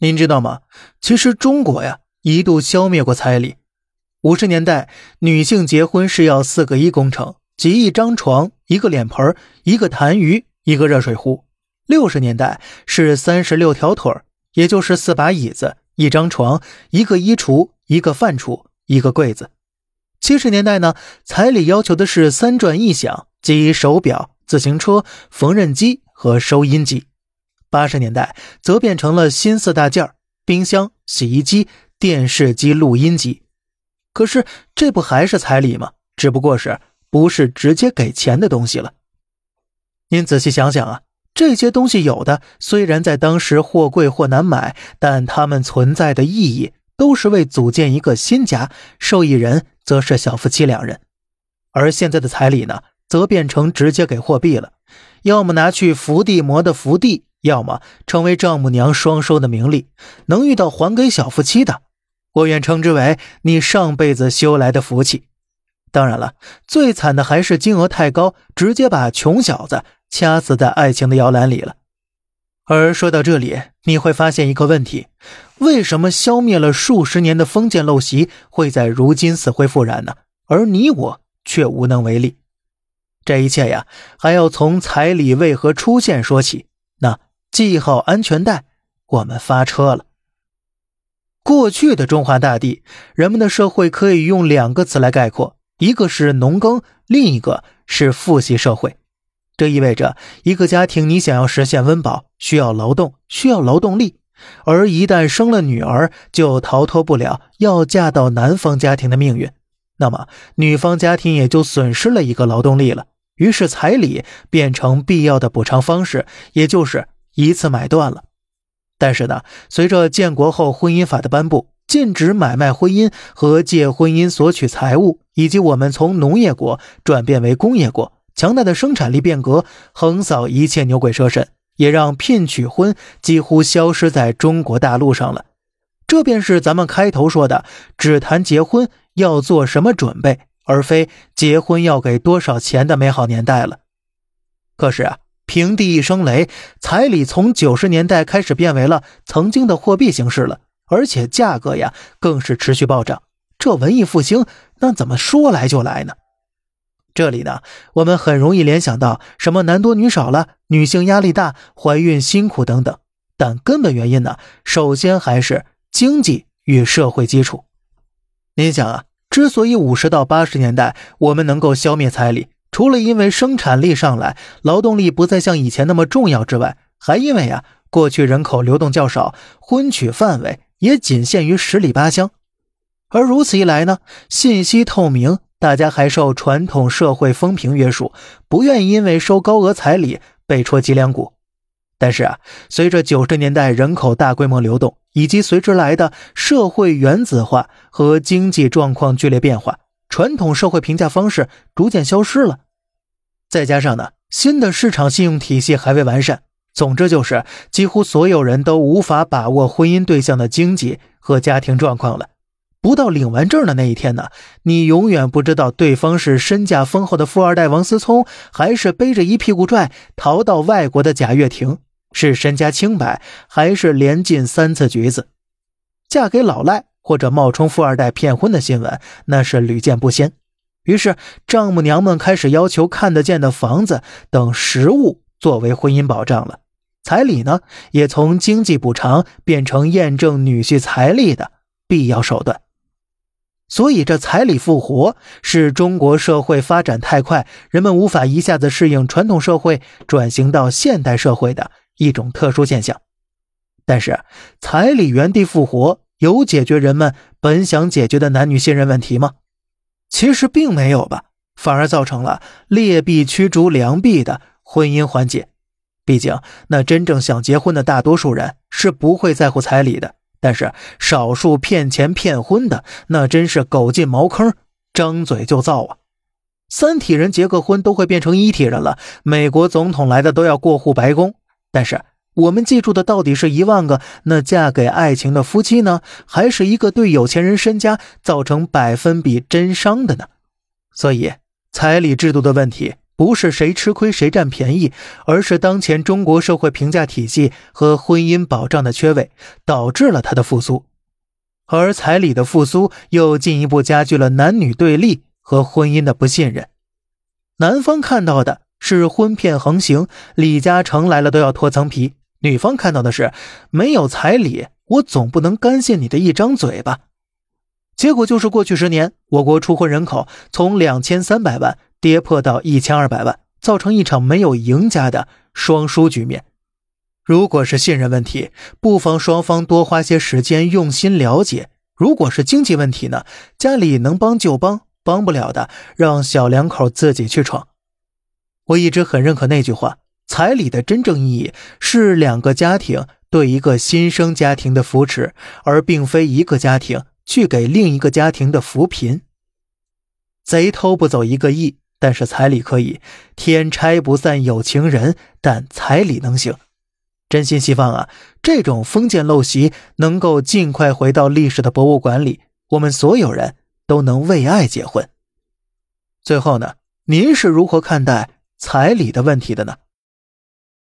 您知道吗？其实中国呀一度消灭过彩礼。五十年代，女性结婚是要四个一工程，即一张床、一个脸盆、一个痰盂、一个热水壶。六十年代是三十六条腿也就是四把椅子、一张床、一个衣橱、一个饭橱、一个柜子。七十年代呢，彩礼要求的是三转一响，即手表、自行车、缝纫机和收音机。八十年代则变成了新四大件：冰箱、洗衣机、电视机、录音机。可是这不还是彩礼吗？只不过是不是直接给钱的东西了。您仔细想想啊，这些东西有的虽然在当时或贵或难买，但它们存在的意义都是为组建一个新家，受益人则是小夫妻两人。而现在的彩礼呢，则变成直接给货币了，要么拿去伏地魔的伏地。要么成为丈母娘双收的名利，能遇到还给小夫妻的，我愿称之为你上辈子修来的福气。当然了，最惨的还是金额太高，直接把穷小子掐死在爱情的摇篮里了。而说到这里，你会发现一个问题：为什么消灭了数十年的封建陋习会在如今死灰复燃呢？而你我却无能为力。这一切呀，还要从彩礼为何出现说起。那。系好安全带，我们发车了。过去的中华大地，人们的社会可以用两个词来概括：一个是农耕，另一个是父系社会。这意味着一个家庭，你想要实现温饱，需要劳动，需要劳动力。而一旦生了女儿，就逃脱不了要嫁到男方家庭的命运。那么，女方家庭也就损失了一个劳动力了。于是，彩礼变成必要的补偿方式，也就是。一次买断了，但是呢，随着建国后婚姻法的颁布，禁止买卖婚姻和借婚姻索取财物，以及我们从农业国转变为工业国，强大的生产力变革横扫一切牛鬼蛇神，也让聘娶婚几乎消失在中国大陆上了。这便是咱们开头说的，只谈结婚要做什么准备，而非结婚要给多少钱的美好年代了。可是啊。平地一声雷，彩礼从九十年代开始变为了曾经的货币形式了，而且价格呀更是持续暴涨。这文艺复兴那怎么说来就来呢？这里呢，我们很容易联想到什么男多女少了，女性压力大，怀孕辛苦等等。但根本原因呢，首先还是经济与社会基础。您想啊，之所以五十到八十年代我们能够消灭彩礼。除了因为生产力上来，劳动力不再像以前那么重要之外，还因为啊，过去人口流动较少，婚娶范围也仅限于十里八乡。而如此一来呢，信息透明，大家还受传统社会风评约束，不愿意因为收高额彩礼被戳脊梁骨。但是啊，随着九十年代人口大规模流动，以及随之来的社会原子化和经济状况剧烈变化。传统社会评价方式逐渐消失了，再加上呢，新的市场信用体系还未完善。总之就是，几乎所有人都无法把握婚姻对象的经济和家庭状况了。不到领完证的那一天呢，你永远不知道对方是身价丰厚的富二代王思聪，还是背着一屁股债逃到外国的贾跃亭，是身家清白，还是连进三次局子，嫁给老赖。或者冒充富二代骗婚的新闻，那是屡见不鲜。于是，丈母娘们开始要求看得见的房子等实物作为婚姻保障了。彩礼呢，也从经济补偿变成验证女婿财力的必要手段。所以，这彩礼复活是中国社会发展太快，人们无法一下子适应传统社会转型到现代社会的一种特殊现象。但是，彩礼原地复活。有解决人们本想解决的男女信任问题吗？其实并没有吧，反而造成了劣币驱逐良币的婚姻环节。毕竟，那真正想结婚的大多数人是不会在乎彩礼的，但是少数骗钱骗婚的，那真是狗进茅坑，张嘴就造啊！三体人结个婚都会变成一体人了，美国总统来的都要过户白宫，但是。我们记住的到底是一万个那嫁给爱情的夫妻呢，还是一个对有钱人身家造成百分比真伤的呢？所以，彩礼制度的问题不是谁吃亏谁占便宜，而是当前中国社会评价体系和婚姻保障的缺位，导致了他的复苏。而彩礼的复苏，又进一步加剧了男女对立和婚姻的不信任。男方看到的是婚骗横行，李嘉诚来了都要脱层皮；女方看到的是没有彩礼，我总不能甘心你的一张嘴吧。结果就是，过去十年，我国出婚人口从两千三百万跌破到一千二百万，造成一场没有赢家的双输局面。如果是信任问题，不妨双方多花些时间用心了解；如果是经济问题呢，家里能帮就帮，帮不了的让小两口自己去闯。我一直很认可那句话：彩礼的真正意义是两个家庭对一个新生家庭的扶持，而并非一个家庭。去给另一个家庭的扶贫。贼偷不走一个亿，但是彩礼可以。天拆不散有情人，但彩礼能行。真心希望啊，这种封建陋习能够尽快回到历史的博物馆里，我们所有人都能为爱结婚。最后呢，您是如何看待彩礼的问题的呢？